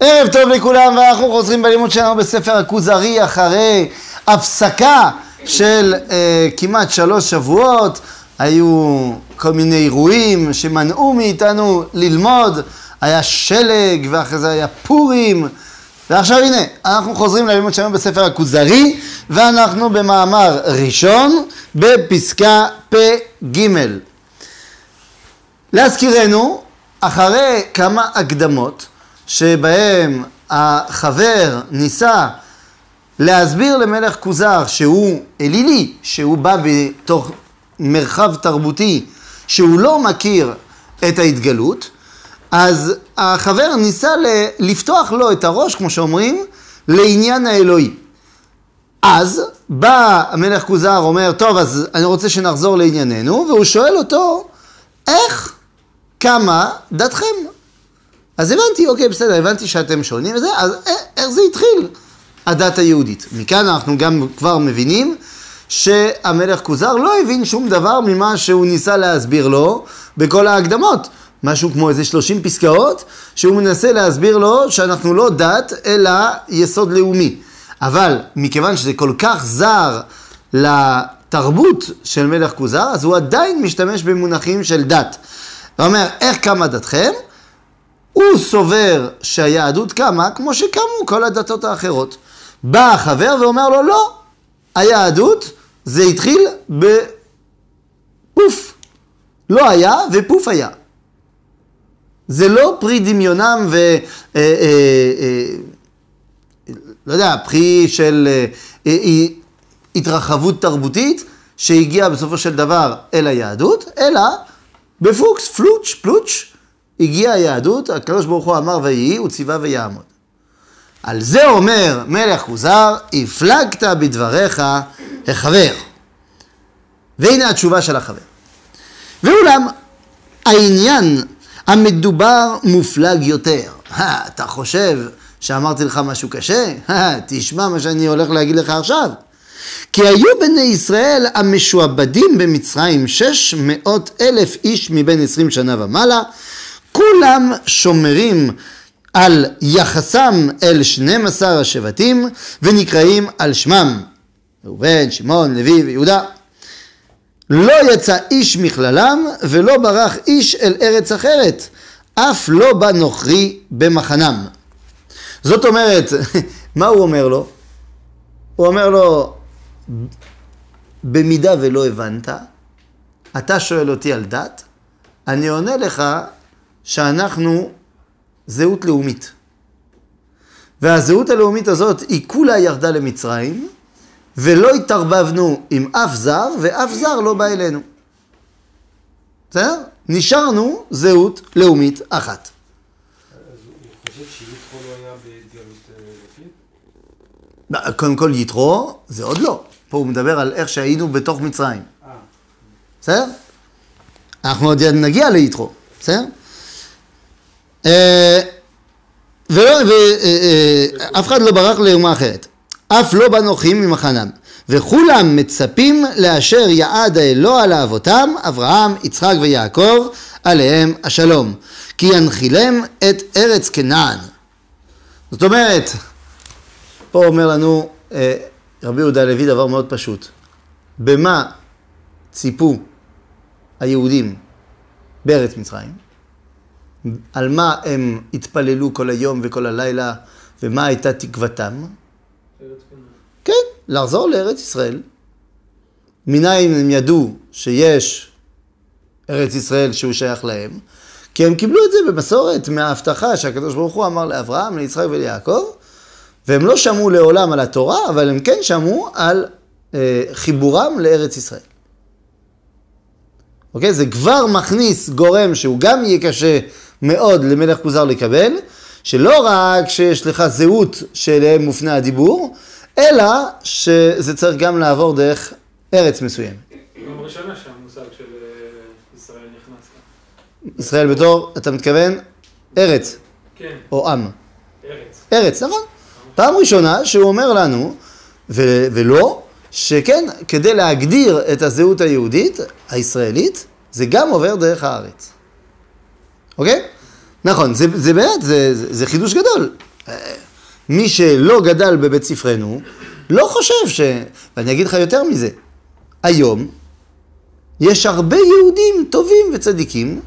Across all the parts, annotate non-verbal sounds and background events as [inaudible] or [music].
ערב טוב לכולם, ואנחנו חוזרים בלימוד שלנו בספר הכוזרי אחרי הפסקה של אה, כמעט שלוש שבועות. היו כל מיני אירועים שמנעו מאיתנו ללמוד, היה שלג ואחרי זה היה פורים. ועכשיו הנה, אנחנו חוזרים ללימוד שלנו בספר הכוזרי, ואנחנו במאמר ראשון בפסקה פ"ג. להזכירנו, אחרי כמה הקדמות, שבהם החבר ניסה להסביר למלך כוזר שהוא אלילי, שהוא בא בתוך מרחב תרבותי שהוא לא מכיר את ההתגלות, אז החבר ניסה לפתוח לו את הראש, כמו שאומרים, לעניין האלוהי. אז בא המלך כוזר, אומר, טוב, אז אני רוצה שנחזור לענייננו, והוא שואל אותו, איך, כמה דתכם? אז הבנתי, אוקיי, בסדר, הבנתי שאתם שונים וזה, אז איך זה התחיל, הדת היהודית? מכאן אנחנו גם כבר מבינים שהמלך כוזר לא הבין שום דבר ממה שהוא ניסה להסביר לו בכל ההקדמות. משהו כמו איזה 30 פסקאות, שהוא מנסה להסביר לו שאנחנו לא דת, אלא יסוד לאומי. אבל מכיוון שזה כל כך זר לתרבות של מלך כוזר, אז הוא עדיין משתמש במונחים של דת. הוא אומר, איך קמה דתכם? הוא סובר שהיהדות קמה כמו שקמו כל הדתות האחרות. בא החבר ואומר לו, לא, היהדות זה התחיל בפוף. לא היה ופוף היה. זה לא פרי דמיונם ו... אה, אה, אה, לא יודע, פרי של התרחבות תרבותית שהגיעה בסופו של דבר אל היהדות, אלא בפוקס, פלוץ', פלוץ', הגיעה היהדות, הקדוש ברוך הוא אמר ויהי, הוא ציווה ויעמוד. על זה אומר מלך כוזר, הפלגת בדבריך החבר. והנה התשובה של החבר. ואולם, העניין המדובר מופלג יותר. אתה חושב שאמרתי לך משהו קשה? תשמע מה שאני הולך להגיד לך עכשיו. כי היו בני ישראל המשועבדים במצרים שש מאות אלף איש מבין עשרים שנה ומעלה, כולם שומרים על יחסם אל שנים עשר השבטים ונקראים על שמם. ראובן, שמעון, לוי ויהודה. לא יצא איש מכללם ולא ברח איש אל ארץ אחרת, אף לא בא נוכרי במחנם. זאת אומרת, [laughs] מה הוא אומר לו? הוא אומר לו, במידה ולא הבנת, אתה שואל אותי על דת, אני עונה לך שאנחנו זהות לאומית. והזהות הלאומית הזאת היא כולה ירדה למצרים, ולא התערבבנו עם אף זר, ואף זר לא בא אלינו. בסדר? נשארנו זהות לאומית אחת. לא קודם כל יתרו זה עוד לא. פה הוא מדבר על איך שהיינו בתוך מצרים. בסדר? אנחנו עוד נגיע ליתרו, בסדר? אה, ואף אה, אה, אחד לא ברח לאומה אחרת. אף לא בנוחים ממחנם. וכולם מצפים לאשר יעד האלוה לאבותם, אברהם, יצחק ויעקב, עליהם השלום. כי ינחילם את ארץ כנען. זאת אומרת, פה אומר לנו רבי יהודה הלוי דבר מאוד פשוט. במה ציפו היהודים בארץ מצרים? על מה הם התפללו כל היום וכל הלילה, ומה הייתה תקוותם? כן, לחזור לארץ ישראל. מניין הם ידעו שיש ארץ ישראל שהוא שייך להם? כי הם קיבלו את זה במסורת מההבטחה שהקדוש ברוך הוא אמר לאברהם, ליצחק וליעקב, והם לא שמעו לעולם על התורה, אבל הם כן שמעו על אה, חיבורם לארץ ישראל. אוקיי? זה כבר מכניס גורם שהוא גם יהיה קשה מאוד למלך כוזר לקבל, שלא רק שיש לך זהות שאליהם מופנה הדיבור, אלא שזה צריך גם לעבור דרך ארץ מסוימת. פעם ראשונה שהמושג של אה, ישראל נכנס. ישראל בתור, אתה מתכוון, ארץ. כן. או עם. ארץ. ארץ, נכון. פעם ראשונה שהוא אומר לנו, ו- ולא, שכן, כדי להגדיר את הזהות היהודית, הישראלית, זה גם עובר דרך הארץ. אוקיי? נכון, זה, זה באמת, זה, זה, זה חידוש גדול. אה, מי שלא גדל בבית ספרנו, לא חושב ש... ואני אגיד לך יותר מזה, היום יש הרבה יהודים טובים וצדיקים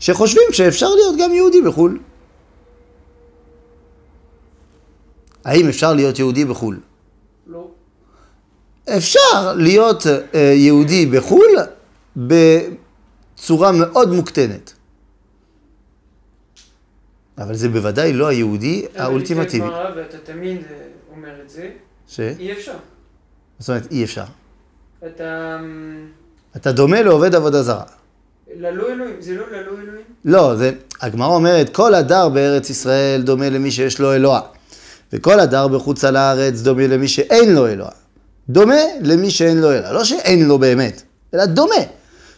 שחושבים שאפשר להיות גם יהודי בחו"ל. האם אפשר להיות יהודי בחו"ל? לא. אפשר להיות אה, יהודי בחו"ל בצורה מאוד מוקטנת. אבל זה בוודאי לא היהודי האולטימטיבי. אבל לפני גמרא, ואתה תמיד אומר את זה, ש? אי אפשר. זאת אומרת, אי אפשר. אתה... אמ, אתה דומה לעובד עבודה זרה. ללא אלוהים, זה לא ללא אלוהים? לא, זה, הגמרא אומרת, כל הדר בארץ ישראל דומה למי שיש לו אלוה, וכל הדר בחוץ על הארץ דומה למי שאין לו אלוה. דומה למי שאין לו אלוה, לא שאין לו באמת, אלא דומה.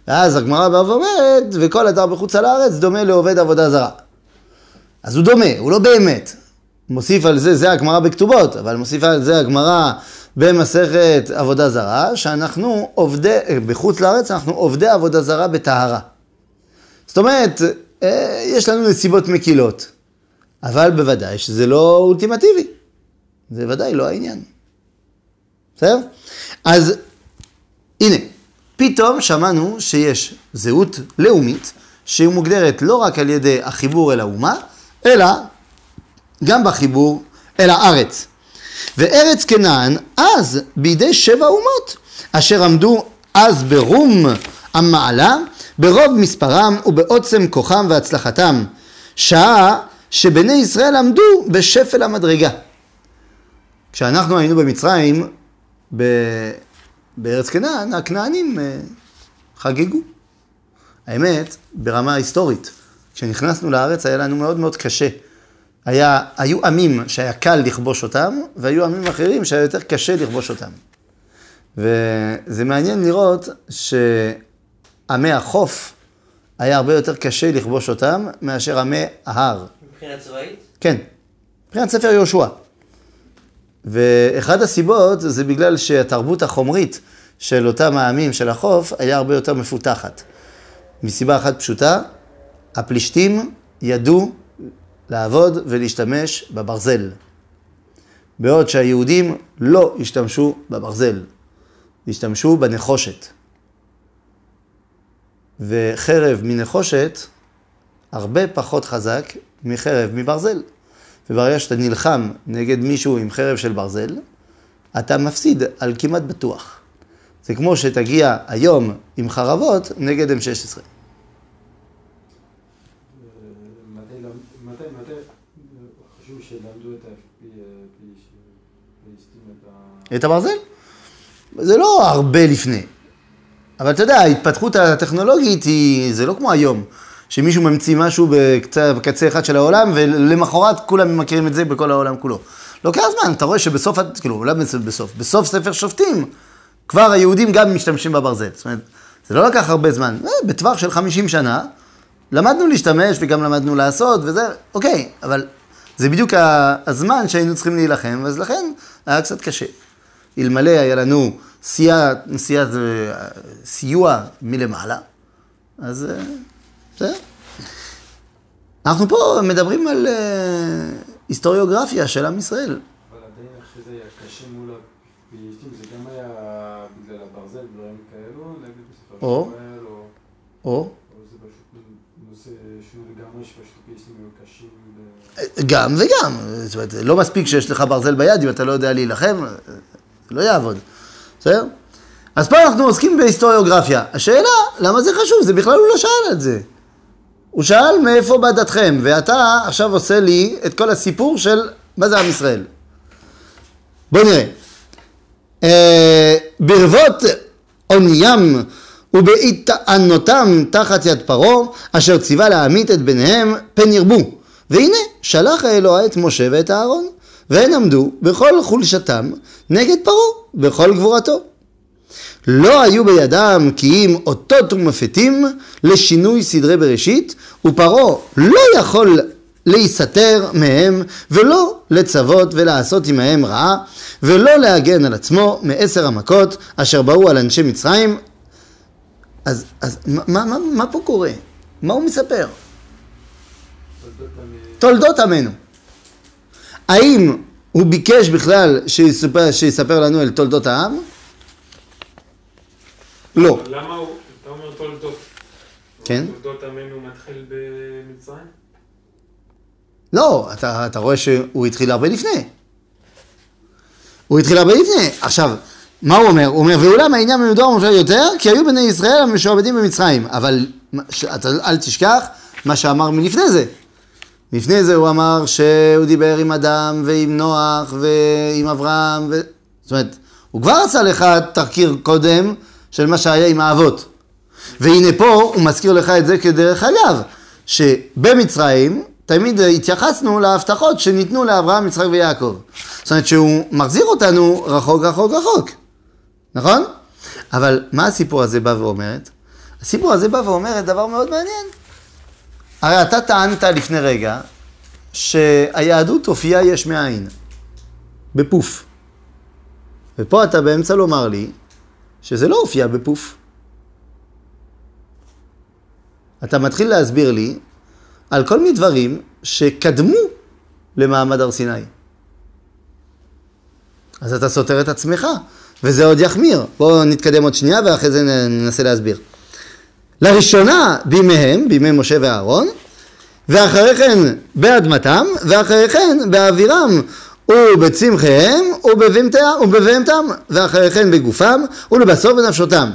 ואז הגמרא באה ואומרת, וכל הדר בחוץ על הארץ דומה לעובד עבודה זרה. אז הוא דומה, הוא לא באמת. מוסיף על זה, זה הגמרא בכתובות, אבל מוסיפה על זה הגמרא במסכת עבודה זרה, שאנחנו עובדי, בחוץ לארץ אנחנו עובדי עבודה זרה בטהרה. זאת אומרת, אה, יש לנו נסיבות מקילות, אבל בוודאי שזה לא אולטימטיבי. זה ודאי לא העניין. בסדר? אז הנה, פתאום שמענו שיש זהות לאומית, שהיא מוגדרת לא רק על ידי החיבור אל האומה, אלא גם בחיבור אל הארץ. וארץ כנען אז בידי שבע אומות, אשר עמדו אז ברום המעלה, ברוב מספרם ובעוצם כוחם והצלחתם, שעה שבני ישראל עמדו בשפל המדרגה. כשאנחנו היינו במצרים, ב... בארץ כנען, הכנענים אה, חגגו. האמת, ברמה היסטורית, כשנכנסנו לארץ היה לנו מאוד מאוד קשה. היה, היו עמים שהיה קל לכבוש אותם, והיו עמים אחרים שהיה יותר קשה לכבוש אותם. וזה מעניין לראות שעמי החוף היה הרבה יותר קשה לכבוש אותם מאשר עמי ההר. מבחינה צבאית? כן, מבחינת ספר יהושע. ואחד הסיבות זה בגלל שהתרבות החומרית של אותם העמים של החוף היה הרבה יותר מפותחת. מסיבה אחת פשוטה, הפלישתים ידעו לעבוד ולהשתמש בברזל. בעוד שהיהודים לא השתמשו בברזל, השתמשו בנחושת. וחרב מנחושת הרבה פחות חזק מחרב מברזל. וברגע שאתה נלחם נגד מישהו עם חרב של ברזל, אתה מפסיד על כמעט בטוח. זה כמו שתגיע היום עם חרבות נגד M16. מתי, מתי, מתי חשבו שלמדו את הפליסטים, את הברזל? זה לא הרבה לפני. אבל אתה יודע, ההתפתחות הטכנולוגית היא, זה לא כמו היום, שמישהו ממציא משהו בקצה, בקצה אחד של העולם, ולמחרת כולם מכירים את זה בכל העולם כולו. לוקח זמן, אתה רואה שבסוף, כאילו, אולי בסוף, בסוף ספר שופטים, כבר היהודים גם משתמשים בברזל. זאת אומרת, זה לא לקח הרבה זמן, אה, בטווח של 50 שנה, למדנו להשתמש וגם למדנו לעשות וזה, אוקיי, אבל זה בדיוק הזמן שהיינו צריכים להילחם, אז לכן היה קצת קשה. אלמלא היה לנו סיוע, סיוע, סיוע מלמעלה, אז אה, בסדר. אנחנו פה מדברים על אה, היסטוריוגרפיה של עם ישראל. אבל עדיין איך שזה היה קשה מול הפליסטים, זה גם היה בגלל הברזל ודברים כאלו, נגד בסופו או. או... גם וגם. זאת אומרת, לא מספיק שיש לך ברזל ביד, אם אתה לא יודע להילחם, לא יעבוד. בסדר? אז פה אנחנו עוסקים בהיסטוריוגרפיה. השאלה, למה זה חשוב? זה בכלל הוא לא שאל את זה. הוא שאל מאיפה בא דתכם, ואתה עכשיו עושה לי את כל הסיפור של מה זה עם ישראל. בוא נראה. אה, ברבות אוניים ובהיטענותם תחת יד פרעה, אשר ציווה להמית את בניהם פן ירבו. והנה, שלח האלוה את משה ואת אהרון, והן עמדו בכל חולשתם נגד פרעה, בכל גבורתו. לא היו בידם כי אם אותות ומפתים לשינוי סדרי בראשית, ופרעה לא יכול להיסתר מהם, ולא לצוות ולעשות עמהם רעה, ולא להגן על עצמו מעשר המכות אשר באו על אנשי מצרים. אז, אז מה, מה, מה, פה קורה? מה הוא מספר? תולדות עמנו. האם הוא ביקש בכלל שיספר, שיספר לנו על תולדות העם? לא. אבל למה הוא, אתה אומר תולדות? כן. תולדות עמנו מתחיל במצרים? לא, אתה, אתה רואה שהוא התחיל הרבה לפני. הוא התחיל הרבה לפני. עכשיו, מה הוא אומר? הוא אומר, ואולם העניין מיודע ומופלא יותר, כי היו בני ישראל המשועבדים במצרים. אבל מה- ש- אתה אל תשכח מה שאמר מלפני זה. לפני זה הוא אמר שהוא דיבר עם אדם ועם נוח ועם אברהם, ו... זאת אומרת, הוא כבר עשה לך תחקיר קודם של מה שהיה עם האבות. והנה פה הוא מזכיר לך את זה כדרך אגב, שבמצרים תמיד התייחסנו להבטחות שניתנו לאברהם, יצחק ויעקב. זאת אומרת שהוא מחזיר אותנו רחוק רחוק רחוק, נכון? אבל מה הסיפור הזה בא ואומרת? הסיפור הזה בא ואומרת דבר מאוד מעניין. הרי אתה טענת לפני רגע שהיהדות הופיעה יש מאין, בפוף. ופה אתה באמצע לומר לי שזה לא הופיע בפוף. אתה מתחיל להסביר לי על כל מיני דברים שקדמו למעמד הר סיני. אז אתה סותר את עצמך, וזה עוד יחמיר. בואו נתקדם עוד שנייה ואחרי זה נ- ננסה להסביר. לראשונה בימיהם, בימי משה ואהרון, ואחרי כן באדמתם, ואחרי כן באווירם ובצמחיהם ובבהמתם, ואחרי כן בגופם ולבסוף בנפשותם.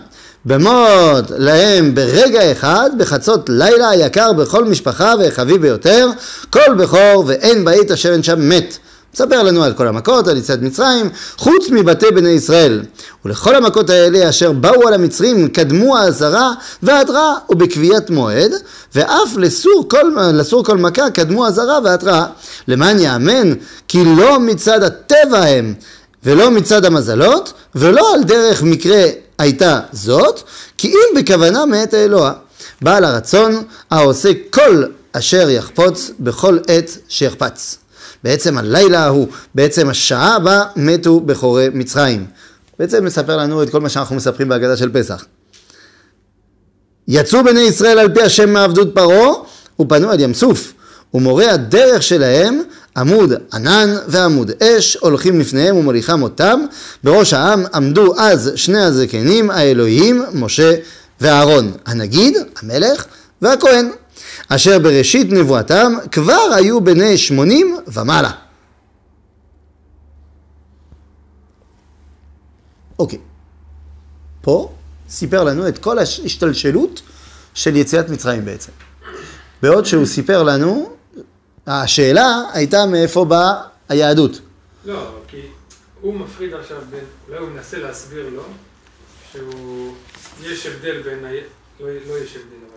במות להם ברגע אחד, בחצות לילה היקר בכל משפחה והחביב ביותר, כל בכור ואין בית אשר אין שם מת. מספר לנו על כל המכות, על יציאת מצרים, חוץ מבתי בני ישראל. ולכל המכות האלה אשר באו על המצרים קדמו האזהרה וההתראה ובקביעת מועד, ואף לסור כל, לסור כל מכה קדמו האזהרה וההתראה. למען יאמן כי לא מצד הטבע הם, ולא מצד המזלות, ולא על דרך מקרה הייתה זאת, כי אם בכוונה מאת האלוה. בעל הרצון העושה כל אשר יחפוץ בכל עת שיחפץ. בעצם הלילה ההוא, בעצם השעה בה מתו בכורי מצרים. בעצם מספר לנו את כל מה שאנחנו מספרים בהגדה של פסח. יצאו בני ישראל על פי השם מעבדות פרעה ופנו על ים סוף ומורה הדרך שלהם עמוד ענן ועמוד אש הולכים לפניהם ומוליכם אותם בראש העם עמדו אז שני הזקנים האלוהיים משה ואהרון הנגיד המלך והכהן אשר בראשית נבואתם כבר היו בני שמונים ומעלה. אוקיי, פה סיפר לנו את כל ההשתלשלות של יציאת מצרים בעצם. בעוד שהוא סיפר לנו, השאלה הייתה מאיפה באה היהדות. לא, כי הוא מפריד עכשיו בין, אולי הוא מנסה להסביר לו, שהוא, יש הבדל בין, ה... לא, לא יש הבדל, אבל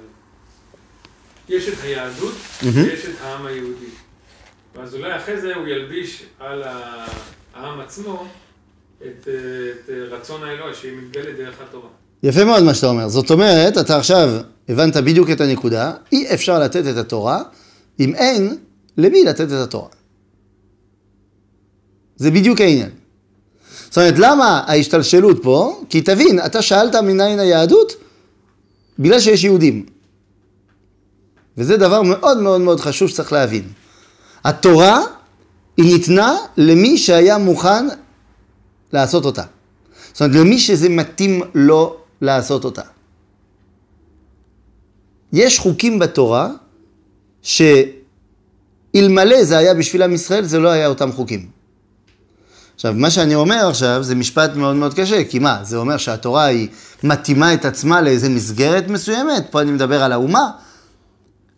יש את היהדות ויש את העם היהודי. ואז אולי אחרי זה הוא ילביש על העם עצמו את, אה, את אה, רצון האלוה שמתגלה דרך התורה. יפה מאוד מה שאתה אומר. זאת אומרת, אתה עכשיו הבנת בדיוק את הנקודה, אי אפשר לתת את התורה אם אין למי לתת את התורה. זה בדיוק העניין. זאת אומרת, למה ההשתלשלות פה? כי תבין, אתה שאלת מניין היהדות בגלל שיש יהודים. וזה דבר מאוד מאוד מאוד חשוב שצריך להבין. התורה היא ניתנה למי שהיה מוכן לעשות אותה. זאת אומרת, למי שזה מתאים לו לעשות אותה. יש חוקים בתורה שאלמלא זה היה בשביל עם ישראל, זה לא היה אותם חוקים. עכשיו, מה שאני אומר עכשיו זה משפט מאוד מאוד קשה, כי מה, זה אומר שהתורה היא מתאימה את עצמה לאיזה מסגרת מסוימת? פה אני מדבר על האומה.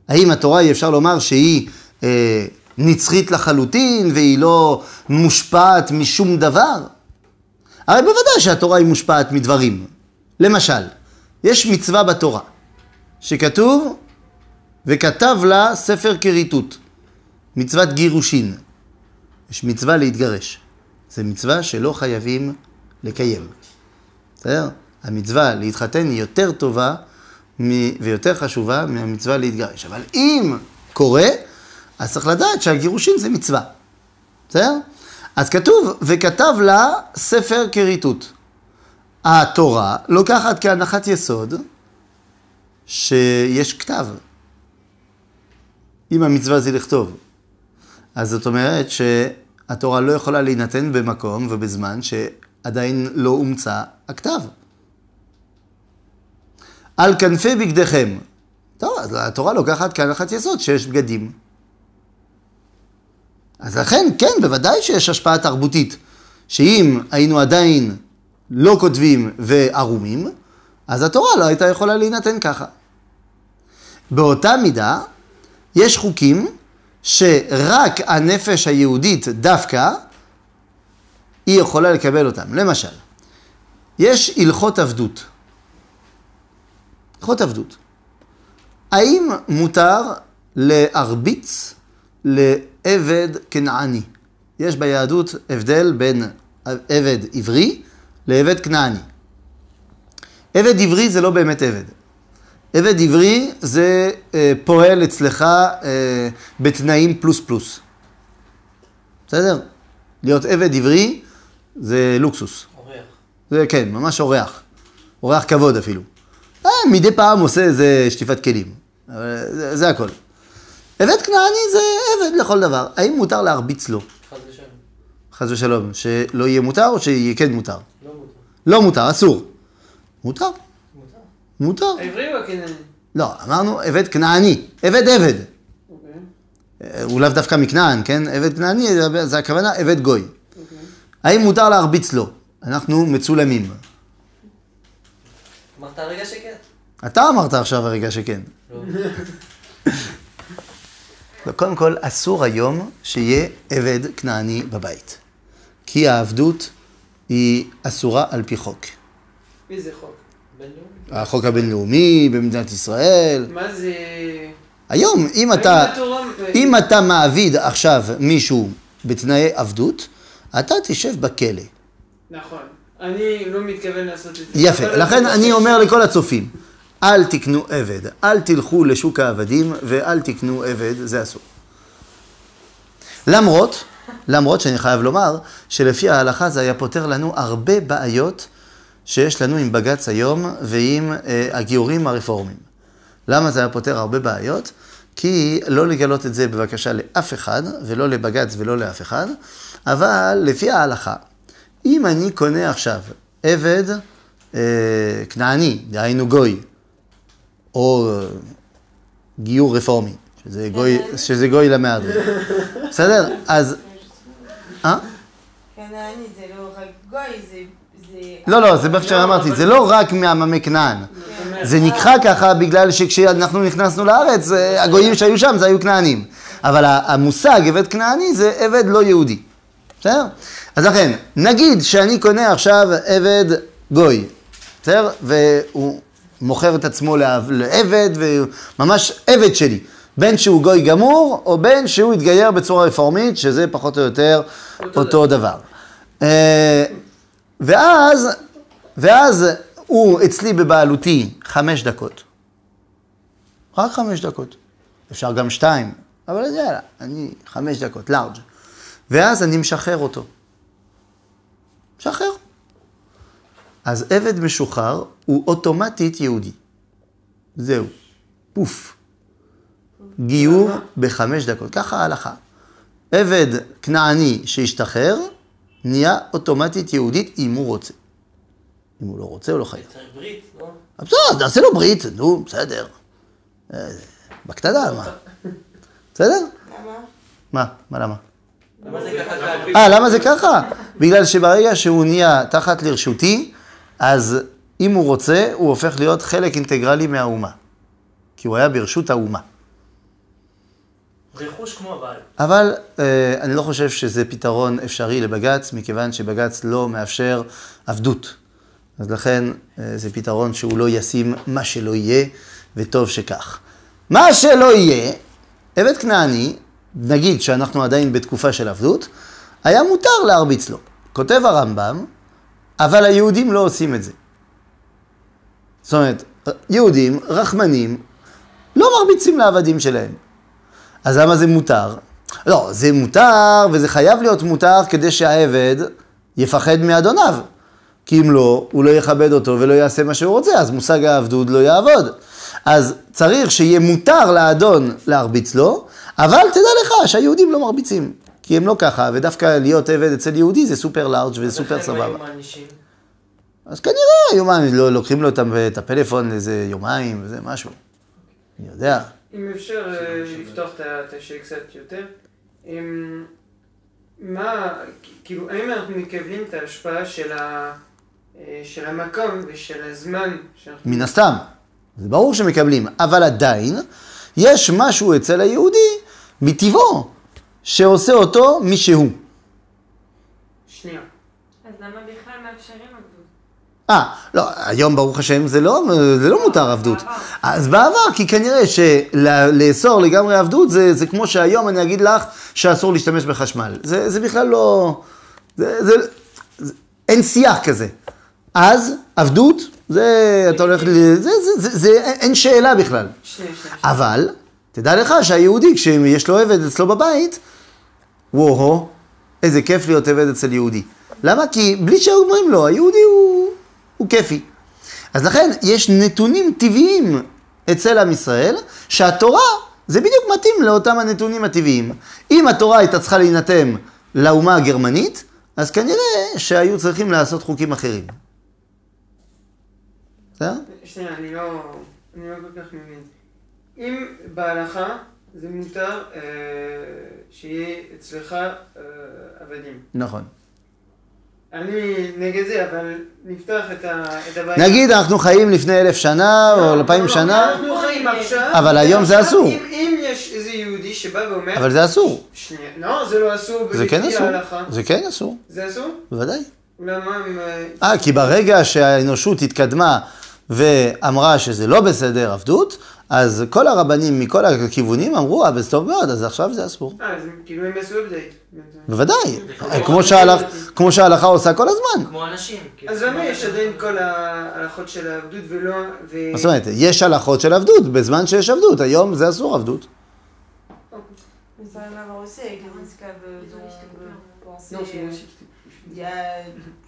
האם התורה היא אפשר לומר שהיא אה, נצחית לחלוטין והיא לא מושפעת משום דבר? הרי בוודאי שהתורה היא מושפעת מדברים. למשל, יש מצווה בתורה שכתוב וכתב לה ספר כריתות, מצוות גירושין. יש מצווה להתגרש. זו מצווה שלא חייבים לקיים. בסדר? המצווה להתחתן היא יותר טובה ויותר חשובה מהמצווה להתגרש. אבל אם קורה, אז צריך לדעת שהגירושין זה מצווה. בסדר? אז כתוב, וכתב לה ספר כריתות. התורה לוקחת כהנחת יסוד שיש כתב. אם המצווה זה לכתוב, אז זאת אומרת שהתורה לא יכולה להינתן במקום ובזמן שעדיין לא אומצה הכתב. על כנפי בגדיכם. טוב, אז התורה לוקחת כהנחת יסוד שיש בגדים. אז לכן, כן, בוודאי שיש השפעה תרבותית, שאם היינו עדיין לא כותבים וערומים, אז התורה לא הייתה יכולה להינתן ככה. באותה מידה, יש חוקים שרק הנפש היהודית דווקא, היא יכולה לקבל אותם. למשל, יש הלכות עבדות. הלכות עבדות. האם מותר להרביץ לעבד כנעני? יש ביהדות הבדל בין עבד עברי לעבד כנעני. עבד עברי זה לא באמת עבד. עבד עברי זה אה, פועל אצלך אה, בתנאים פלוס פלוס. בסדר? להיות עבד עברי זה לוקסוס. אורח. זה כן, ממש אורח. אורח כבוד אפילו. אה, מדי פעם עושה איזה שטיפת כלים. זה, זה הכל. עבד כנעני זה עבד לכל דבר. האם מותר להרביץ לו? חס ושלום. חס ושלום. שלא יהיה מותר או שיהיה כן מותר? לא מותר. לא מותר, אסור. מותר. מותר. מותר. העברי או הכנעני? לא, אמרנו עבד כנעני. עבד עבד. אוקיי. אה, הוא לאו דווקא מכנען, כן? עבד כנעני, זה- זה הכוונה עבד גוי. אוקיי. האם מותר להרביץ לו? אנחנו מצולמים. אמרת הרגע שכן. אתה אמרת עכשיו הרגע שכן. לא. קודם כל, אסור היום שיהיה עבד כנעני בבית. כי העבדות היא אסורה על פי חוק. איזה חוק? בינלאומי? החוק הבינלאומי במדינת ישראל. מה זה... היום, אם אתה, אם אתה מעביד עכשיו מישהו בתנאי עבדות, אתה תשב בכלא. נכון. אני לא מתכוון לעשות את זה. יפה, לכן אני אומר לכל הצופים, אל תקנו עבד, אל תלכו לשוק העבדים ואל תקנו עבד, זה אסור. למרות, למרות שאני חייב לומר, שלפי ההלכה זה היה פותר לנו הרבה בעיות שיש לנו עם בג"ץ היום ועם אה, הגיורים הרפורמיים. למה זה היה פותר הרבה בעיות? כי לא לגלות את זה בבקשה לאף אחד, ולא לבג"ץ ולא לאף אחד, אבל לפי ההלכה, אם אני קונה עכשיו עבד אה, כנעני, דהיינו גוי, או אה, גיור רפורמי, שזה גוי, שזה גוי למהדרין, בסדר? אז... אה? כנעני זה לא רק גוי, זה... לא, לא, זה מה שאמרתי, זה לא רק מעממי כנען. זה נקרא ככה בגלל שכשאנחנו נכנסנו לארץ, אה, הגויים שהיו שם זה היו כנענים. אבל המושג עבד כנעני זה עבד לא יהודי. בסדר? אז לכן, נגיד שאני קונה עכשיו עבד גוי, בסדר? והוא מוכר את עצמו לעב- לעבד, וממש עבד שלי. בין שהוא גוי גמור, או בין שהוא התגייר בצורה רפורמית, שזה פחות או יותר אותו אותו דבר. אה, ואז, ואז הוא אצלי בבעלותי חמש דקות. רק חמש דקות. אפשר גם שתיים, אבל יאללה, אני חמש דקות, לארג'. ואז אני משחרר אותו. משחרר. אז עבד משוחרר הוא אוטומטית יהודי. זהו. פוף. גיור בחמש דקות. ככה ההלכה. עבד כנעני שהשתחרר, נהיה אוטומטית יהודית אם הוא רוצה. אם הוא לא רוצה, הוא לא חייב. צריך ברית, לא? בסדר, נעשה לו ברית, נו, בסדר. אה, בקטנה, מה? בסדר? למה? מה? מה למה? אה, למה זה ככה? בגלל שברגע שהוא נהיה תחת לרשותי, אז אם הוא רוצה, הוא הופך להיות חלק אינטגרלי מהאומה. כי הוא היה ברשות האומה. רכוש כמו הבעל. אבל אה, אני לא חושב שזה פתרון אפשרי לבג"ץ, מכיוון שבג"ץ לא מאפשר עבדות. אז לכן אה, זה פתרון שהוא לא ישים מה שלא יהיה, וטוב שכך. מה שלא יהיה, עבד כנעני, נגיד שאנחנו עדיין בתקופה של עבדות, היה מותר להרביץ לו. כותב הרמב"ם, אבל היהודים לא עושים את זה. זאת אומרת, יהודים, רחמנים, לא מרביצים לעבדים שלהם. אז למה זה מותר? לא, זה מותר וזה חייב להיות מותר כדי שהעבד יפחד מאדוניו. כי אם לא, הוא לא יכבד אותו ולא יעשה מה שהוא רוצה, אז מושג העבדות לא יעבוד. אז צריך שיהיה מותר לאדון להרביץ לו, אבל תדע לך שהיהודים לא מרביצים, כי הם לא ככה, ודווקא להיות עבד אצל יהודי זה סופר לארג' לא היו סבבה. אז כנראה יומיים, לא, לוקחים לו את הפלאפון איזה יומיים וזה משהו. אני יודע. אם אפשר אה, לפתוח את ה- את השיר קצת יותר. מה, כאילו, האם אנחנו מקבלים את ההשפעה של ה- אה, של המקום ושל הזמן שאנחנו... מן הסתם, זה ברור שמקבלים, אבל עדיין יש משהו אצל היהודי מטבעו שעושה אותו מי שהוא. שנייה. אז למה בכלל מאפשרים עבדות? אה, לא, היום ברוך השם זה לא, זה לא מותר עבדות. בעבר. אז בעבר, כי כנראה שלאסור לגמרי עבדות זה, זה כמו שהיום אני אגיד לך שאסור להשתמש בחשמל. זה, זה בכלל לא... זה, זה, זה, אין שיח כזה. אז עבדות, זה, אתה הולך, ל- זה, זה, זה, זה, אין שאלה בכלל. שנייה, שנייה. אבל, תדע לך שהיהודי, כשיש לו עבד אצלו בבית, וואו, איזה כיף להיות עבד אצל יהודי. למה? כי בלי שאומרים לו, היהודי הוא, הוא כיפי. אז לכן, יש נתונים טבעיים אצל עם ישראל, שהתורה, זה בדיוק מתאים לאותם הנתונים הטבעיים. אם התורה הייתה צריכה להינתן לאומה הגרמנית, אז כנראה שהיו צריכים לעשות חוקים אחרים. בסדר? שנייה, אני לא, אני לא כל כך מבין. אם בהלכה זה מותר אה, שיהיה אצלך אה, עבדים. נכון. אני נגד זה, אבל נפתח את, ה, את הבעיה. נגיד, אנחנו חיים לפני אלף שנה לא, או לא, אלפיים לא, שנה, אנחנו חיים עכשיו. אבל היום זה אסור. אם, אם יש איזה יהודי שבא ואומר... אבל זה אסור. שנייה, לא, זה לא אסור. זה כן אסור. ההלכה. זה כן אסור, זה אסור? בוודאי. למה. אה, אה, כי ברגע שהאנושות התקדמה ואמרה שזה לא בסדר עבדות, אז כל הרבנים מכל הכיוונים אמרו, אה, זה טוב מאוד, אז עכשיו זה אסור. אה, אז כאילו הם עשו update. בוודאי, כמו שההלכה- עושה כל הזמן. כמו אנשים. כאילו. אז למה יש עדיין כל ההלכות של העבדות ולא... מה זאת אומרת, יש הלכות של עבדות, בזמן שיש עבדות, היום זה אסור עבדות. Non, c'est moi euh, aussi qui t'ai-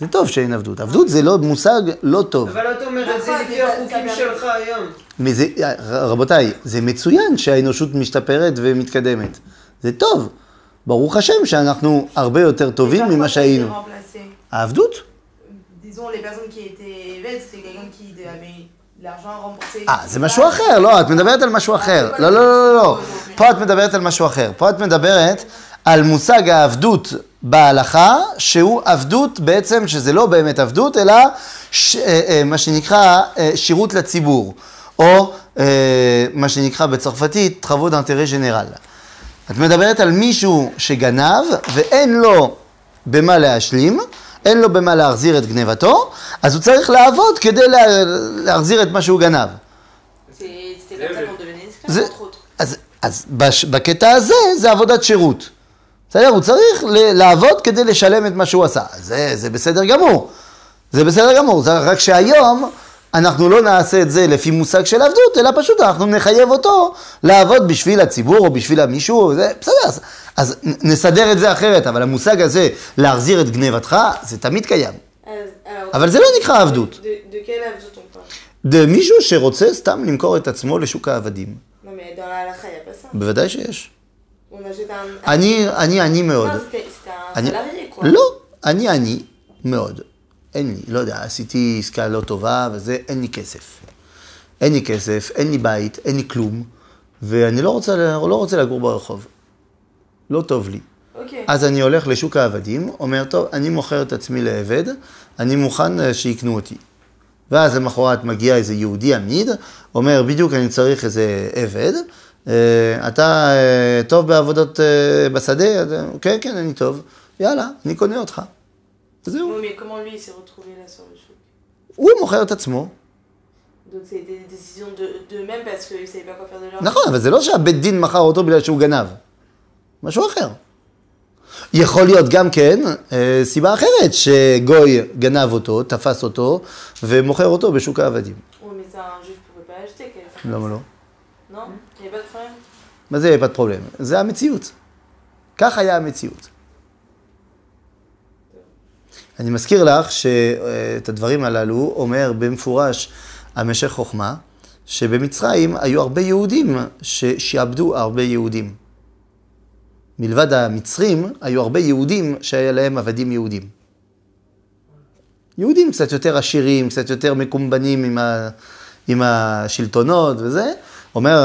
זה טוב שאין עבדות. עבדות זה לא מושג לא טוב. אבל אתה אומר את זה נכון, לפי החוקים זה- שלך היום. מזה, רבותיי, זה מצוין שהאנושות משתפרת ומתקדמת. זה טוב. ברוך השם שאנחנו הרבה יותר טובים ממה été שהיינו. העבדות? אה, זה משהו אחר, לא, את מדברת על משהו אחר. לא, לא, לא, לא, לא. פה את מדברת על משהו אחר. פה את מדברת על מושג העבדות בהלכה, שהוא עבדות בעצם, שזה לא באמת עבדות, אלא ש, אה, אה, מה שנקרא אה, שירות לציבור, או אה, מה שנקרא בצרפתית טרבו d'intérêt ג'נרל. את מדברת על מישהו שגנב ואין לו במה להשלים, אין לו במה להחזיר את גנבתו, אז הוא צריך לעבוד כדי לה, להחזיר את מה שהוא גנב. זה. אז, אז בש, בקטע הזה זה עבודת שירות. בסדר? הוא צריך ל, לעבוד כדי לשלם את מה שהוא עשה. זה, זה בסדר גמור. זה בסדר גמור. זה רק שהיום אנחנו לא נעשה את זה לפי מושג של עבדות, אלא פשוט אנחנו נחייב אותו לעבוד בשביל הציבור או בשביל המישהו. זה, בסדר, אז, אז נסדר את זה אחרת, אבל המושג הזה, להחזיר את גנבתך, זה תמיד קיים. Alors, alors, אבל זה לא נקרא עבדות. זה מישהו שרוצה סתם למכור את עצמו לשוק העבדים. בוודאי שיש. אני, אני עני מאוד. Un אני- salarié, quoi. לא, אני עני מאוד. אין לי, לא יודע, עשיתי עסקה לא טובה וזה, אין לי כסף. אין לי כסף, אין לי בית, אין לי כלום, ואני לא רוצה, לא רוצה לגור ברחוב. לא טוב לי. Ok. אז אני הולך לשוק העבדים, אומר, טוב, אני מוכר את עצמי לעבד, אני מוכן שיקנו אותי. ואז למחרת מגיע איזה יהודי עמיד, אומר, בדיוק אני צריך איזה עבד, אתה אה, טוב בעבודות אה, בשדה? אז, אה, כן, כן, אני טוב. יאללה, אני קונה אותך. וזהו. Oui, mais comment lui il s'est retrouvé là sur le choc הוא מוכר את עצמו. Donc c'est des décisions de- d'eux-mêmes parce qu'ils ne savaient pas quoi faire de leur נכון, אבל זה לא שהבית דין מכר אותו בגלל שהוא גנב. משהו אחר. יכול להיות גם כן אה, סיבה אחרת, שגוי גנב אותו, תפס אותו, ומוכר אותו בשוק העבדים. Oui, mais ça, un juif pouvait pas acheter. qu'elle- למה לא? Non מה זה pas problème? זה המציאות. כך היה המציאות. אני מזכיר לך שאת הדברים הללו אומר במפורש המשך חוכמה, שבמצרים היו הרבה יהודים ששעבדו הרבה יהודים. מלבד המצרים, היו הרבה יהודים שהיה להם עבדים יהודים. יהודים קצת יותר עשירים, קצת יותר מקומבנים עם, ה, עם השלטונות וזה. אומר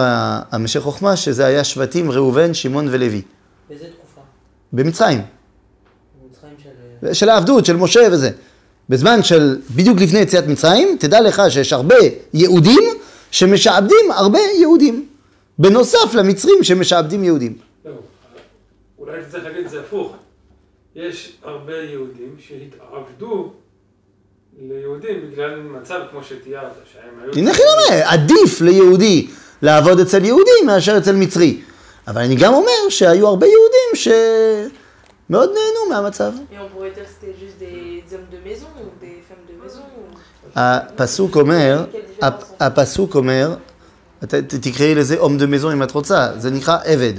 המשך חוכמה שזה היה שבטים ראובן, שמעון ולוי. באיזה תקופה? במצרים. במצרים של... של העבדות, של משה וזה. בזמן של, בדיוק לפני יציאת מצרים, תדע לך שיש הרבה יהודים שמשעבדים הרבה יהודים. בנוסף למצרים שמשעבדים יהודים. לא, אולי צריך להגיד את זה הפוך. יש הרבה יהודים שהתעבדו ליהודים בגלל מצב כמו שתיארת, שהם היו... הנה חינם, עדיף ליהודי לעבוד אצל יהודי מאשר אצל מצרי. אבל אני גם אומר שהיו הרבה יהודים שמאוד נהנו מהמצב. Et on pourrait dire que c'était juste des hommes de maison ou des femmes de maison ou... הפסוק אומר, הפ- הפסוק אומר, ת- ת- תקראי לזה הום דה מזון אם את רוצה, זה נקרא עבד.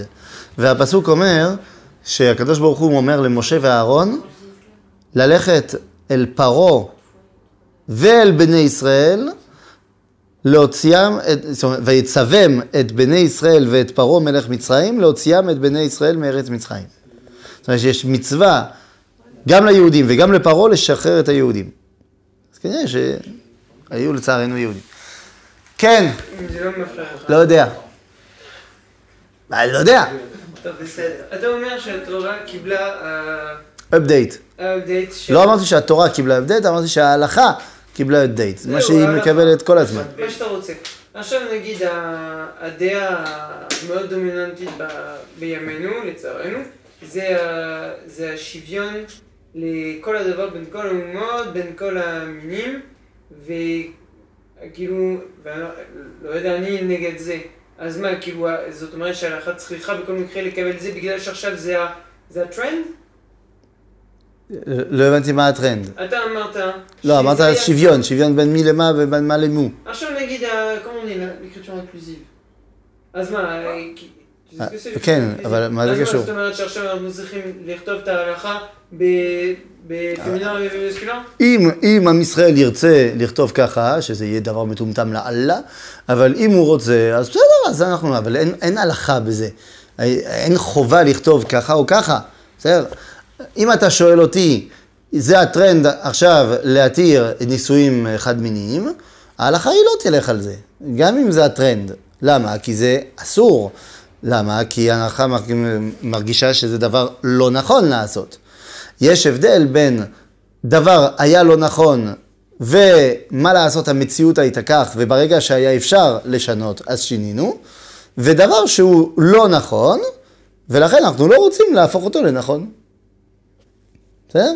והפסוק אומר, שהקדוש ברוך הוא אומר למשה ואהרון, ללכת אל פרעה ואל בני ישראל, להוציאם, את- זאת אומרת, ויצווים את בני ישראל ואת פרעה מלך מצרים, להוציאם את בני ישראל מארץ מצרים. זאת אומרת שיש מצווה גם ליהודים וגם לפרעה לשחרר את היהודים. אז כנראה שהיו לצערנו יהודים. כן, אם זה לא מפריע לך. לא יודע. אני לא יודע. טוב, בסדר. אתה אומר שהתורה קיבלה update. update של... לא אמרתי שהתורה קיבלה update, אמרתי שההלכה קיבלה update. זה מה שהיא. מקבלת כל הזמן. מה שאתה רוצה. עכשיו נגיד הדעה המאוד דומיננטית בימינו, לצערנו, זה, השוויון לכל הדבר בין כל האומות, בין כל המינים, וכאילו, לא יודע, אני נגד זה. אז מה, כאילו, זאת אומרת שההלכה צריכה בכל מקרה לקבל את זה בגלל שעכשיו זה הטרנד? לא הבנתי מה הטרנד. אתה אמרת... לא, אמרת שוויון, שוויון בין מי למה ובין מה למו. עכשיו נגיד, comment on dit, l'écriture inclusive. אז מה, אה, c'est, כן, אבל? מה זה קשור? זאת אומרת שעכשיו אנחנו צריכים לכתוב את ההלכה בפמינר ומסקולר? אם, אם עם ישראל ירצה לכתוב ככה, שזה יהיה דבר מטומטם לאללה, אבל אם הוא רוצה, אז בסדר, אז אנחנו, אבל אין הלכה בזה. אין חובה לכתוב ככה או ככה, בסדר? אם אתה שואל אותי, זה הטרנד עכשיו להתיר נישואים חד-מיניים, ההלכה היא לא תלך על זה, גם אם זה הטרנד. למה? כי זה אסור. למה? כי ההלכה מרגישה שזה דבר לא נכון לעשות. יש הבדל בין דבר היה לא נכון ומה לעשות המציאות הייתה כך וברגע שהיה אפשר לשנות אז שינינו ודבר שהוא לא נכון ולכן אנחנו לא רוצים להפוך אותו לנכון. בסדר?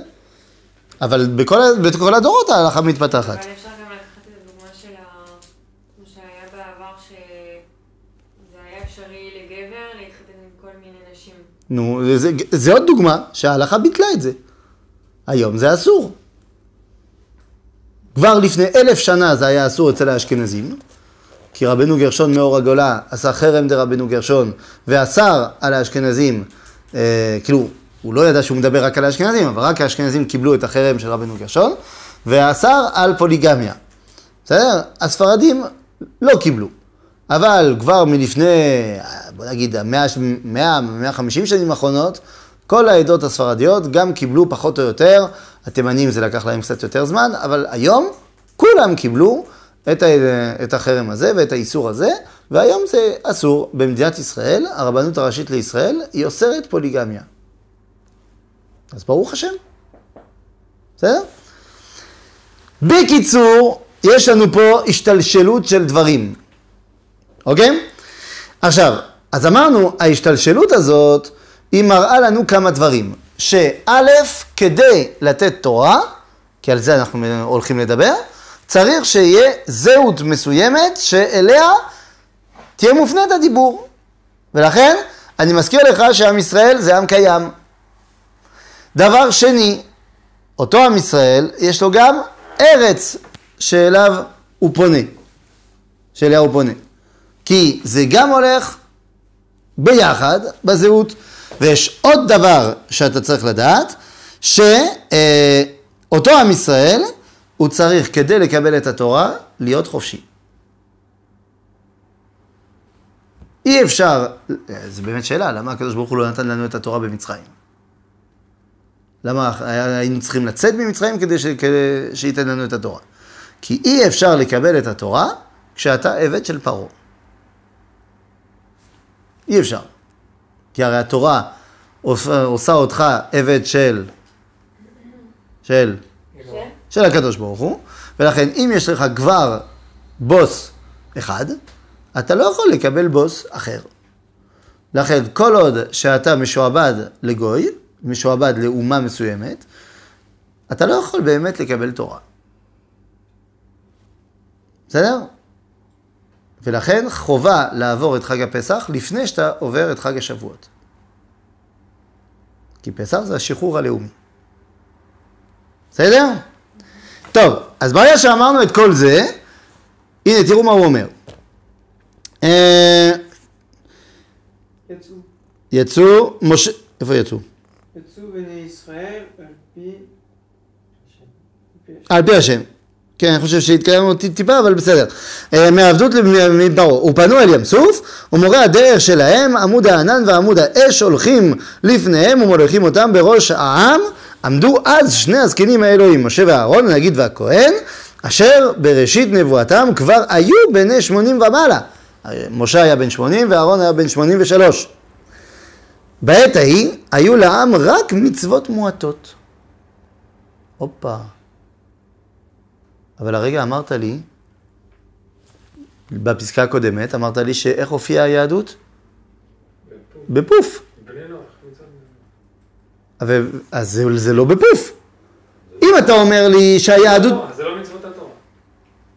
אבל בכל, בכל הדורות ההלכה מתפתחת. אבל אפשר גם לקחת את הדוגמה של ה... כמו שהיה בעבר, שזה היה אפשרי לגבר להתחתן עם כל מיני נשים. נו, זה, זה עוד דוגמה שההלכה ביטלה את זה. היום זה אסור. כבר לפני אלף שנה זה היה אסור אצל האשכנזים, כי רבנו גרשון מאור הגולה עשה חרם דרבנו גרשון ואסר על האשכנזים, אה, כאילו, הוא לא ידע שהוא מדבר רק על האשכנזים, אבל רק האשכנזים קיבלו את החרם של רבנו גרשון, ואסר על פוליגמיה. בסדר? הספרדים לא קיבלו. אבל כבר מלפני, בוא נגיד, 100-150 שנים האחרונות, כל העדות הספרדיות גם קיבלו פחות או יותר, התימנים זה לקח להם קצת יותר זמן, אבל היום כולם קיבלו את, ה, את החרם הזה ואת האיסור הזה, והיום זה אסור. במדינת ישראל, הרבנות הראשית לישראל, היא אוסרת פוליגמיה. אז ברוך השם. בסדר? בקיצור, יש לנו פה השתלשלות של דברים. אוקיי? עכשיו, אז אמרנו, ההשתלשלות הזאת, היא מראה לנו כמה דברים. שא', כדי לתת תורה, כי על זה אנחנו הולכים לדבר, צריך שיהיה זהות מסוימת שאליה תהיה מופנית הדיבור. ולכן, אני מזכיר לך שעם ישראל זה עם קיים. דבר שני, אותו עם ישראל, יש לו גם ארץ שאליו הוא פונה. שאליה הוא פונה. כי זה גם הולך ביחד בזהות, ויש עוד דבר שאתה צריך לדעת, שאותו עם ישראל, הוא צריך כדי לקבל את התורה, להיות חופשי. אי אפשר, זו באמת שאלה, למה הקדוש ברוך הוא לא נתן לנו את התורה במצרים? למה היה- היינו צריכים לצאת ממצרים כדי, ש, כדי שייתן לנו את התורה? כי אי אפשר לקבל את התורה כשאתה עבד של פרעה. אי אפשר. כי הרי התורה עושה, עושה אותך עבד של, של, של הקדוש ברוך הוא, ולכן אם יש לך כבר בוס אחד, אתה לא יכול לקבל בוס אחר. לכן כל עוד שאתה משועבד לגוי, משועבד לאומה מסוימת, אתה לא יכול באמת לקבל תורה. בסדר? ולכן חובה לעבור את חג הפסח לפני שאתה עובר את חג השבועות. כי פסח זה השחרור הלאומי. בסדר? טוב, אז ברגע שאמרנו את כל זה, הנה תראו מה הוא אומר. אה, יצאו. יצאו, משה, איפה יצאו? על פי... השם. כן, אני חושב שהתקיימנו טיפה, אבל בסדר. אה, מעבדות למדברו. ופנו אל ים סוף, ומורה הדרך שלהם, עמוד הענן ועמוד האש הולכים לפניהם ומוליכים אותם בראש העם. עמדו אז שני הזקנים האלוהים, משה ואהרון, הנגיד והכהן, אשר בראשית נבואתם כבר היו בני שמונים ומעלה. משה היה בן שמונים ואהרון היה בן שמונים ושלוש. בעת ההיא היו לעם רק מצוות מועטות. הופה. אבל הרגע אמרת לי, בפסקה הקודמת, אמרת לי שאיך הופיעה היהדות? בפוף. אז זה, זה לא בפוף. אם אתה אומר לי שהיהדות... זה לא מצוות התורה.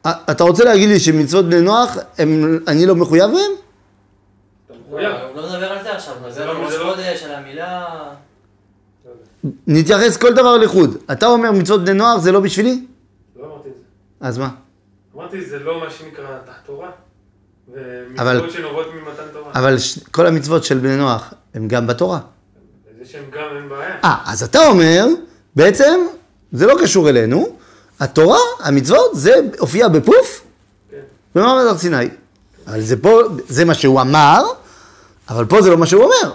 אה, אתה רוצה להגיד לי שמצוות בני נוח, הם, אני לא מחויב בהם? אתה לא, מחויב. הוא לא מדבר עכשיו, זה לא- ראש חודש, על המילה... נתייחס כל דבר לחוד. אתה אומר מצוות בני נוח זה לא בשבילי? לא אמרתי את זה. אז מה? אמרתי, זה לא מה שנקרא תחתורה. ומצוות שנובעות ממתן תורה. אבל ש... כל המצוות של בני נוח הם גם בתורה. זה שהם גם אין בעיה. אה, אז אתה אומר, בעצם, זה לא קשור אלינו, התורה, המצוות, זה הופיע בפוף כן. במעמד הר סיני. אבל זה פה, זה מה שהוא אמר, אבל פה זה לא מה שהוא אומר.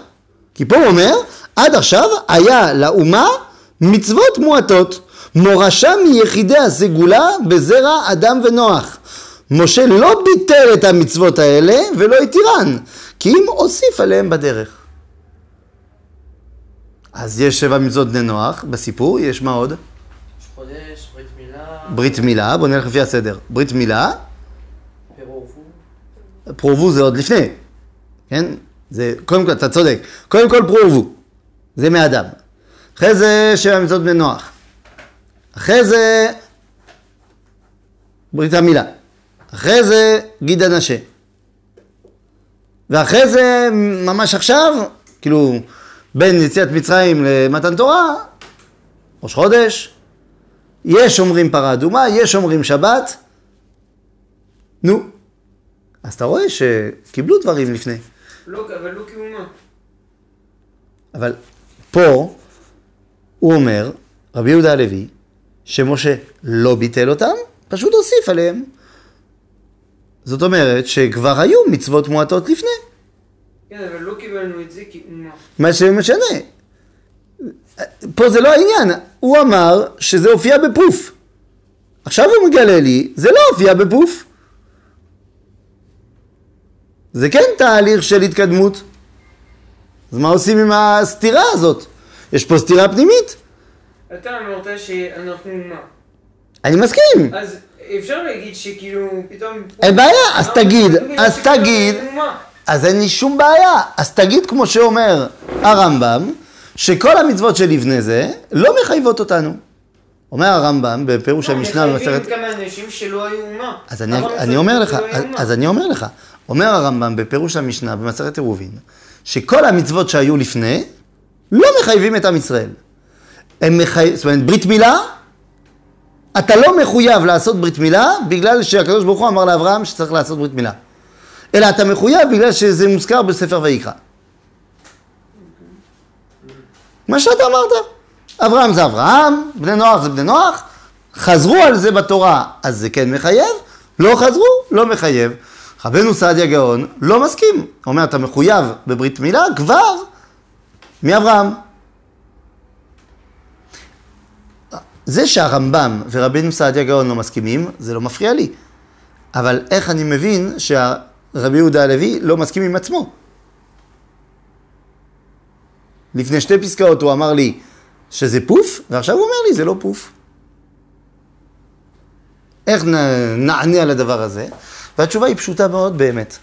כי פה הוא אומר, עד עכשיו היה לאומה מצוות מועטות, מורשה מיחידי הסגולה בזרע אדם ונוח. משה לא ביטל את המצוות האלה ולא התירן, כי אם הוסיף עליהם בדרך. אז יש שבע מצוות בני נוח בסיפור, יש מה עוד? ראש חודש, ברית מילה, ברית מילה, בוא נלך לפי הסדר. ברית מילה, פירורפו. פרובו זה עוד לפני, כן? זה, קודם כל, אתה צודק. קודם כל פרובו, זה מאדם. אחרי זה שבע מצוות בני נוח. אחרי זה ברית המילה. אחרי זה גיד הנשה. ואחרי זה, ממש עכשיו, כאילו, בין יציאת מצרים למתן תורה, ראש חודש, יש אומרים פרה אדומה, יש אומרים שבת, נו, אז אתה רואה שקיבלו דברים לפני. לא, אבל לא כאומה. אבל פה הוא אומר, רבי יהודה הלוי, שמשה לא ביטל אותם, פשוט הוסיף עליהם. זאת אומרת שכבר היו מצוות מועטות לפני, כן, אבל לא קיבלנו את זה כאומה. מה שמשנה. פה זה לא העניין, הוא אמר שזה הופיע בפוף. עכשיו הוא מגלה לי, זה לא הופיע בפוף. זה כן תהליך של התקדמות. אז מה עושים עם הסתירה הזאת? יש פה סתירה פנימית. אתה אמרת שאנחנו אומה. אני מסכים. אז אפשר להגיד שכאילו פתאום... אין בעיה, אז תגיד, אז תגיד. אז אין לי שום בעיה. אז תגיד כמו שאומר הרמב"ם, שכל המצוות שלפני זה לא מחייבות אותנו. אומר הרמב"ם בפירוש המשנה במסכת... מחייבים כמה אנשים שלא היו אומה. אז אני, אומר לך. אז אני אומר לך, אומר הרמב"ם בפירוש המשנה במסכת עירובין, שכל המצוות שהיו לפני לא מחייבים את עם ישראל. הם מחי... זאת אומרת, ברית מילה, אתה לא מחויב לעשות ברית מילה בגלל שהקדוש ברוך הוא אמר לאברהם שצריך לעשות ברית מילה. אלא אתה מחויב בגלל שזה מוזכר בספר ויקרא. מה שאתה אמרת. אברהם זה אברהם, בני נוח זה בני נוח, חזרו על זה בתורה, אז זה כן מחייב, לא חזרו, לא מחייב. רבנו סעדיה גאון לא מסכים, הוא אומר אתה מחויב בברית מילה כבר מאברהם. זה שהרמב"ם ורבנו סעדיה גאון לא מסכימים, זה לא מפריע לי. אבל איך אני מבין שהרבי יהודה הלוי לא מסכים עם עצמו? לפני שתי פסקאות הוא אמר לי שזה פוף, ועכשיו הוא אומר לי זה לא פוף. איך נענה על הדבר הזה? והתשובה היא פשוטה מאוד באמת.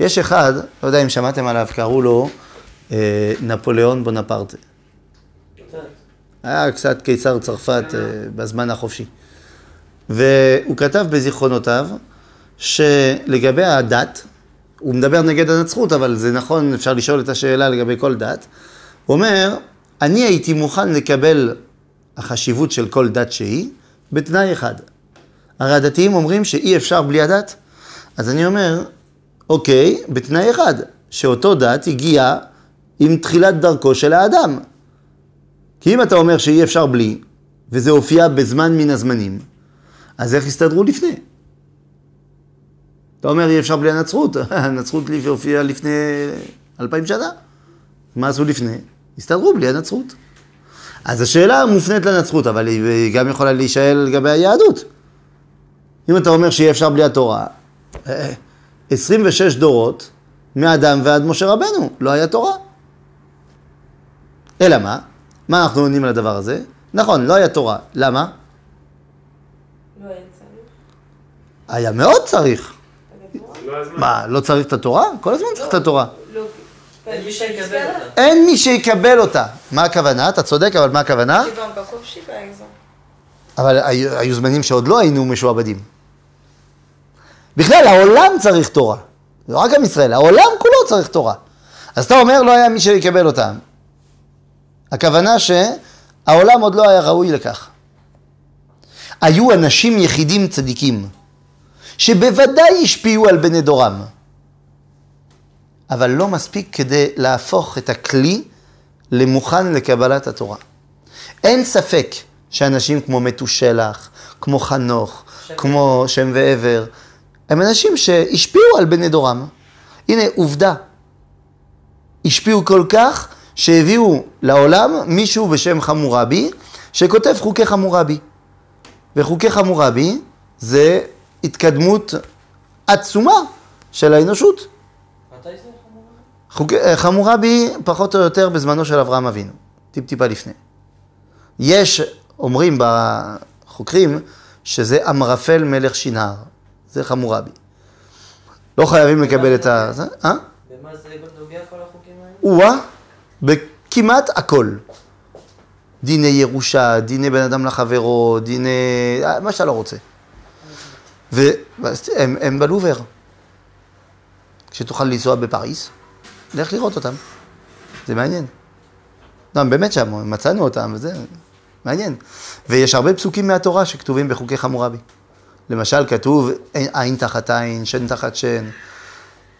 יש אחד, לא יודע אם שמעתם עליו, קראו לו אה, נפוליאון בונפרטה. היה קצת קיסר צרפת אה, בזמן החופשי. והוא כתב בזיכרונותיו שלגבי הדת, הוא מדבר נגד הנצרות, אבל זה נכון, אפשר לשאול את השאלה לגבי כל דת. הוא אומר, אני הייתי מוכן לקבל החשיבות של כל דת שהיא, בתנאי אחד. הרי הדתיים אומרים שאי אפשר בלי הדת. אז אני אומר, אוקיי, בתנאי אחד, שאותו דת הגיע עם תחילת דרכו של האדם. כי אם אתה אומר שאי אפשר בלי, וזה הופיע בזמן מן הזמנים, אז איך הסתדרו לפני? אתה אומר אי אפשר בלי הנצרות, [laughs] הנצרות הופיעה לפני אלפיים שנה. מה עשו לפני? הסתדרו בלי הנצרות. אז השאלה מופנית לנצרות, אבל היא גם יכולה להישאל לגבי היהדות. אם אתה אומר שאי אפשר בלי התורה, 26 דורות, מאדם ועד משה רבנו, לא היה תורה. אלא מה? מה אנחנו עונים על הדבר הזה? נכון, לא היה תורה. למה? לא היה צריך. היה מאוד צריך. לא. מה, לא צריך את התורה? כל הזמן צריך את התורה. לא. אין מי שיקבל אותה. מה הכוונה? אתה צודק, אבל מה הכוונה? אבל היו זמנים שעוד לא היינו משועבדים. בכלל, העולם צריך תורה. לא רק עם ישראל, העולם כולו צריך תורה. אז אתה אומר, לא היה מי שיקבל אותם. הכוונה שהעולם עוד לא היה ראוי לכך. היו אנשים יחידים צדיקים, שבוודאי השפיעו על בני דורם, אבל לא מספיק כדי להפוך את הכלי למוכן לקבלת התורה. אין ספק שאנשים כמו מתושלח, כמו חנוך, שם כמו שם ועבר, הם אנשים שהשפיעו על בני דורם. הנה, עובדה. השפיעו כל כך שהביאו לעולם מישהו בשם חמורבי, שכותב חוקי חמורבי. וחוקי חמורבי זה התקדמות עצומה של האנושות. מתי זה אה, חמורבי פחות או יותר בזמנו של אברהם אבינו, טיפ-טיפה לפני. יש, אומרים בחוקרים, שזה אמרפל מלך שנהר, זה חמורבי. לא חייבים לקבל את ה... זה, אה? במה זה נוגע כל החוקים האלה? או-אה, בכמעט הכל. דיני ירושה, דיני בן אדם לחברו, דיני... אה, מה שאתה לא רוצה. והם הם בלובר. כשתוכל לנסוע בפריז, לך לראות אותם. זה מעניין. לא, הם באמת שם, מצאנו אותם, וזה מעניין. ויש הרבה פסוקים מהתורה שכתובים בחוקי חמורבי. למשל, כתוב עין תחת עין, שן תחת שן.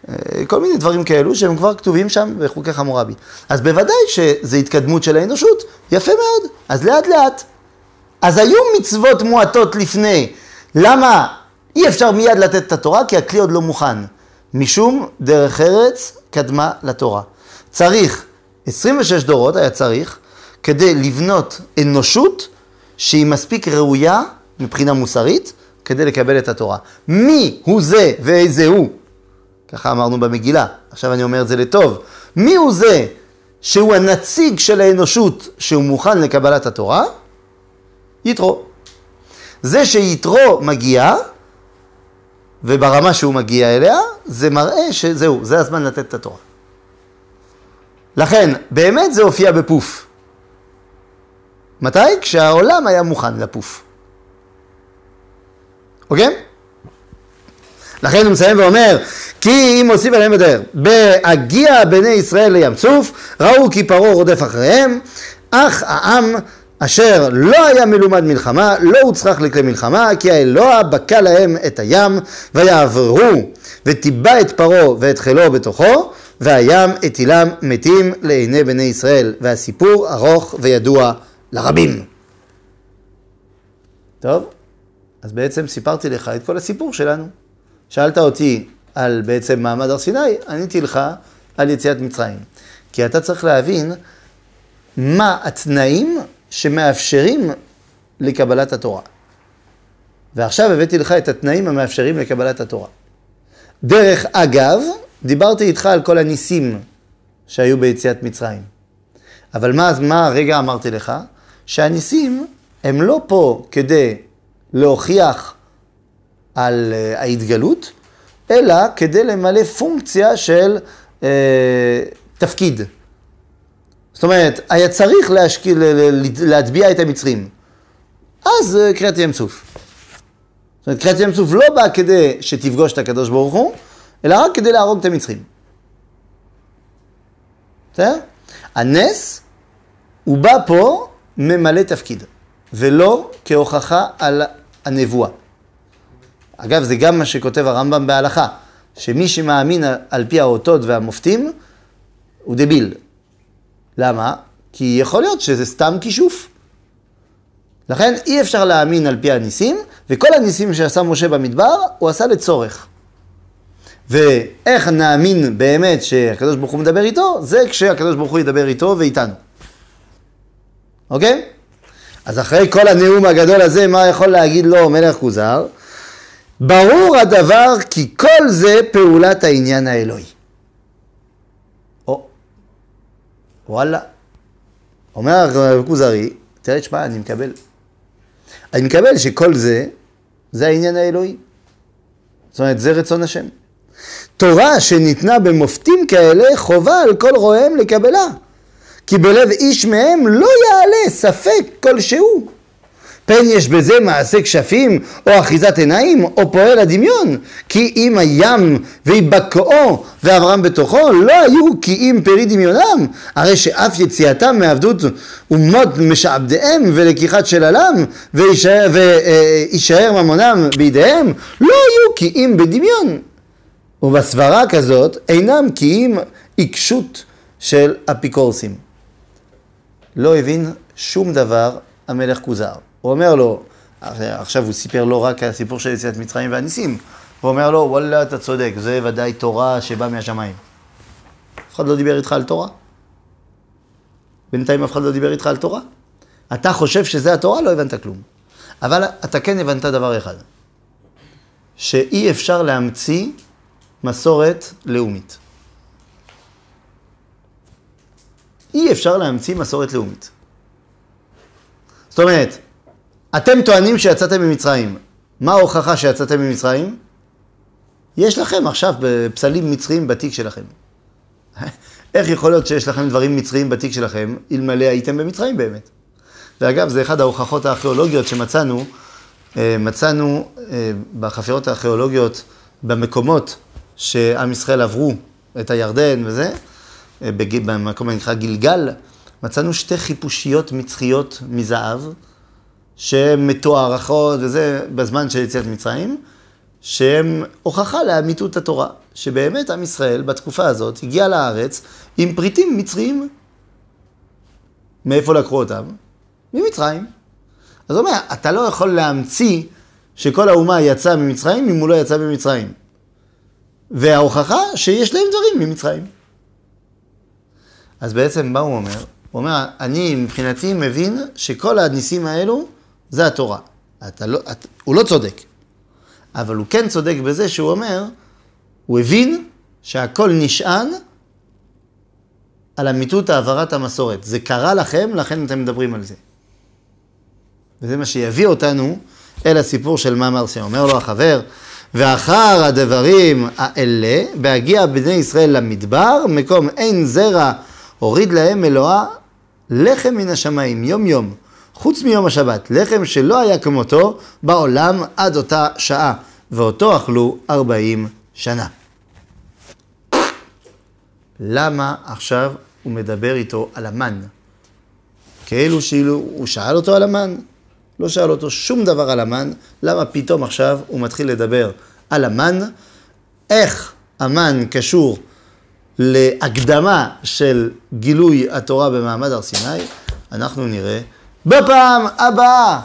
אה, כל מיני דברים כאלו שהם כבר כתובים שם בחוקי חמורבי. אז בוודאי שזה התקדמות של האנושות, יפה מאוד, אז לאט לאט. אז היו מצוות מועטות לפני, למה אי אפשר מיד לתת את התורה? כי הכלי עוד לא מוכן. משום דרך ארץ קדמה לתורה. צריך, 26 דורות היה צריך, כדי לבנות אנושות שהיא מספיק ראויה מבחינה מוסרית, כדי לקבל את התורה. מי הוא זה ואיזה הוא? ככה אמרנו במגילה, עכשיו אני אומר את זה לטוב. מי הוא זה שהוא הנציג של האנושות שהוא מוכן לקבלת התורה? יתרו. זה שיתרו מגיע, וברמה שהוא מגיע אליה, זה מראה שזהו, זה הזמן לתת את התורה. לכן, באמת זה הופיע בפוף. מתי? כשהעולם היה מוכן לפוף. אוקיי? לכן הוא מסיים ואומר, כי אם הוסיף עליהם יותר, בהגיע בני ישראל לים סוף, ראו כי פרעה רודף אחריהם, אך העם אשר לא היה מלומד מלחמה, לא הוצרך לכלי מלחמה, כי האלוה בקע להם את הים, ויעברו, וטיבע את פרעה ואת חילו בתוכו, והים הטילם מתים לעיני בני ישראל. והסיפור ארוך וידוע לרבים. טוב, אז בעצם סיפרתי לך את כל הסיפור שלנו. שאלת אותי על בעצם מעמד הר סיני, עניתי לך על יציאת מצרים. כי אתה צריך להבין מה התנאים שמאפשרים לקבלת התורה. ועכשיו הבאתי לך את התנאים המאפשרים לקבלת התורה. דרך אגב, דיברתי איתך על כל הניסים שהיו ביציאת מצרים. אבל מה, מה הרגע אמרתי לך? שהניסים הם לא פה כדי להוכיח על uh, ההתגלות, אלא כדי למלא פונקציה של uh, תפקיד. זאת אומרת, היה צריך להשקיע, להטביע את המצרים. אז uh, קריאת ים סוף. זאת אומרת, קריאת ים סוף לא באה כדי שתפגוש את הקדוש ברוך הוא, אלא רק כדי להרוג את המצרים. בסדר? הנס, הוא בא פה ממלא תפקיד, ולא כהוכחה על הנבואה. אגב, זה גם מה שכותב הרמב"ם בהלכה, שמי שמאמין על פי האותות והמופתים, הוא דביל. למה? כי יכול להיות שזה סתם כישוף. לכן אי אפשר להאמין על פי הניסים, וכל הניסים שעשה משה במדבר, הוא עשה לצורך. ואיך נאמין באמת שהקדוש ברוך הוא מדבר איתו? זה כשהקדוש ברוך הוא ידבר איתו ואיתנו. אוקיי? אז אחרי כל הנאום הגדול הזה, מה יכול להגיד לו מלך כוזר? ברור הדבר כי כל זה פעולת העניין האלוהי. או, וואלה. אומר כוזרי, תראה, תשמע, אני מקבל. אני מקבל שכל זה, זה העניין האלוהי. זאת אומרת, זה רצון השם. תורה שניתנה במופתים כאלה, חובה על כל רואיהם לקבלה. כי בלב איש מהם לא יעלה ספק כלשהו. פן יש בזה מעשה כשפים, או אחיזת עיניים, או פועל הדמיון. כי אם הים ויבקעו ואברהם בתוכו, לא היו כי אם פרי דמיונם. הרי שאף יציאתם מעבדות אומות משעבדיהם ולקיחת שללם, ויישאר ממונם בידיהם, לא היו כי אם בדמיון. ובסברה כזאת אינם כי אם עיקשות של אפיקורסים. לא הבין שום דבר המלך כוזר. הוא אומר לו, עכשיו הוא סיפר לא רק על הסיפור של יציאת מצרים והניסים, הוא אומר לו, וואלה, אתה צודק, זה ודאי תורה שבאה מהשמיים. אף אחד לא דיבר איתך על תורה? בינתיים אף אחד לא דיבר איתך על תורה? אתה חושב שזה התורה? לא הבנת כלום. אבל אתה כן הבנת דבר אחד, שאי אפשר להמציא מסורת לאומית. אי אפשר להמציא מסורת לאומית. זאת אומרת, אתם טוענים שיצאתם ממצרים. מה ההוכחה שיצאתם ממצרים? יש לכם עכשיו פסלים מצריים בתיק שלכם. [laughs] איך יכול להיות שיש לכם דברים מצריים בתיק שלכם, אלמלא הייתם במצרים באמת? ואגב, זה אחד ההוכחות הארכיאולוגיות שמצאנו, אה, מצאנו אה, בחפירות הארכיאולוגיות במקומות שעם ישראל עברו את הירדן וזה, במקום הנקרא גלגל, מצאנו שתי חיפושיות מצחיות מזהב, שהן מתוארכות וזה בזמן של יציאת מצרים, שהן הוכחה לאמיתות התורה, שבאמת עם ישראל בתקופה הזאת הגיע לארץ עם פריטים מצריים. מאיפה לקחו אותם? ממצרים. אז הוא אומר, אתה לא יכול להמציא שכל האומה יצאה ממצרים אם הוא לא יצא ממצרים. וההוכחה שיש להם דברים ממצרים. אז בעצם מה הוא אומר? הוא אומר, אני מבחינתי מבין שכל הניסים האלו זה התורה. אתה לא, את, הוא לא צודק, אבל הוא כן צודק בזה שהוא אומר, הוא הבין שהכל נשען על אמיתות העברת המסורת. זה קרה לכם, לכן אתם מדברים על זה. וזה מה שיביא אותנו אל הסיפור של מה מרסיה. אומר לו החבר, ואחר הדברים האלה, בהגיע בני ישראל למדבר, מקום אין זרע, הוריד להם אלוהה לחם מן השמיים, יום יום, חוץ מיום השבת, לחם שלא היה כמותו בעולם עד אותה שעה, ואותו אכלו ארבעים שנה. למה עכשיו הוא מדבר איתו על המן? כאילו שאילו הוא שאל אותו על המן, לא שאל אותו שום דבר על המן, למה פתאום עכשיו הוא מתחיל לדבר על המן, איך המן קשור להקדמה של גילוי התורה במעמד הר סיני, אנחנו נראה בפעם הבאה.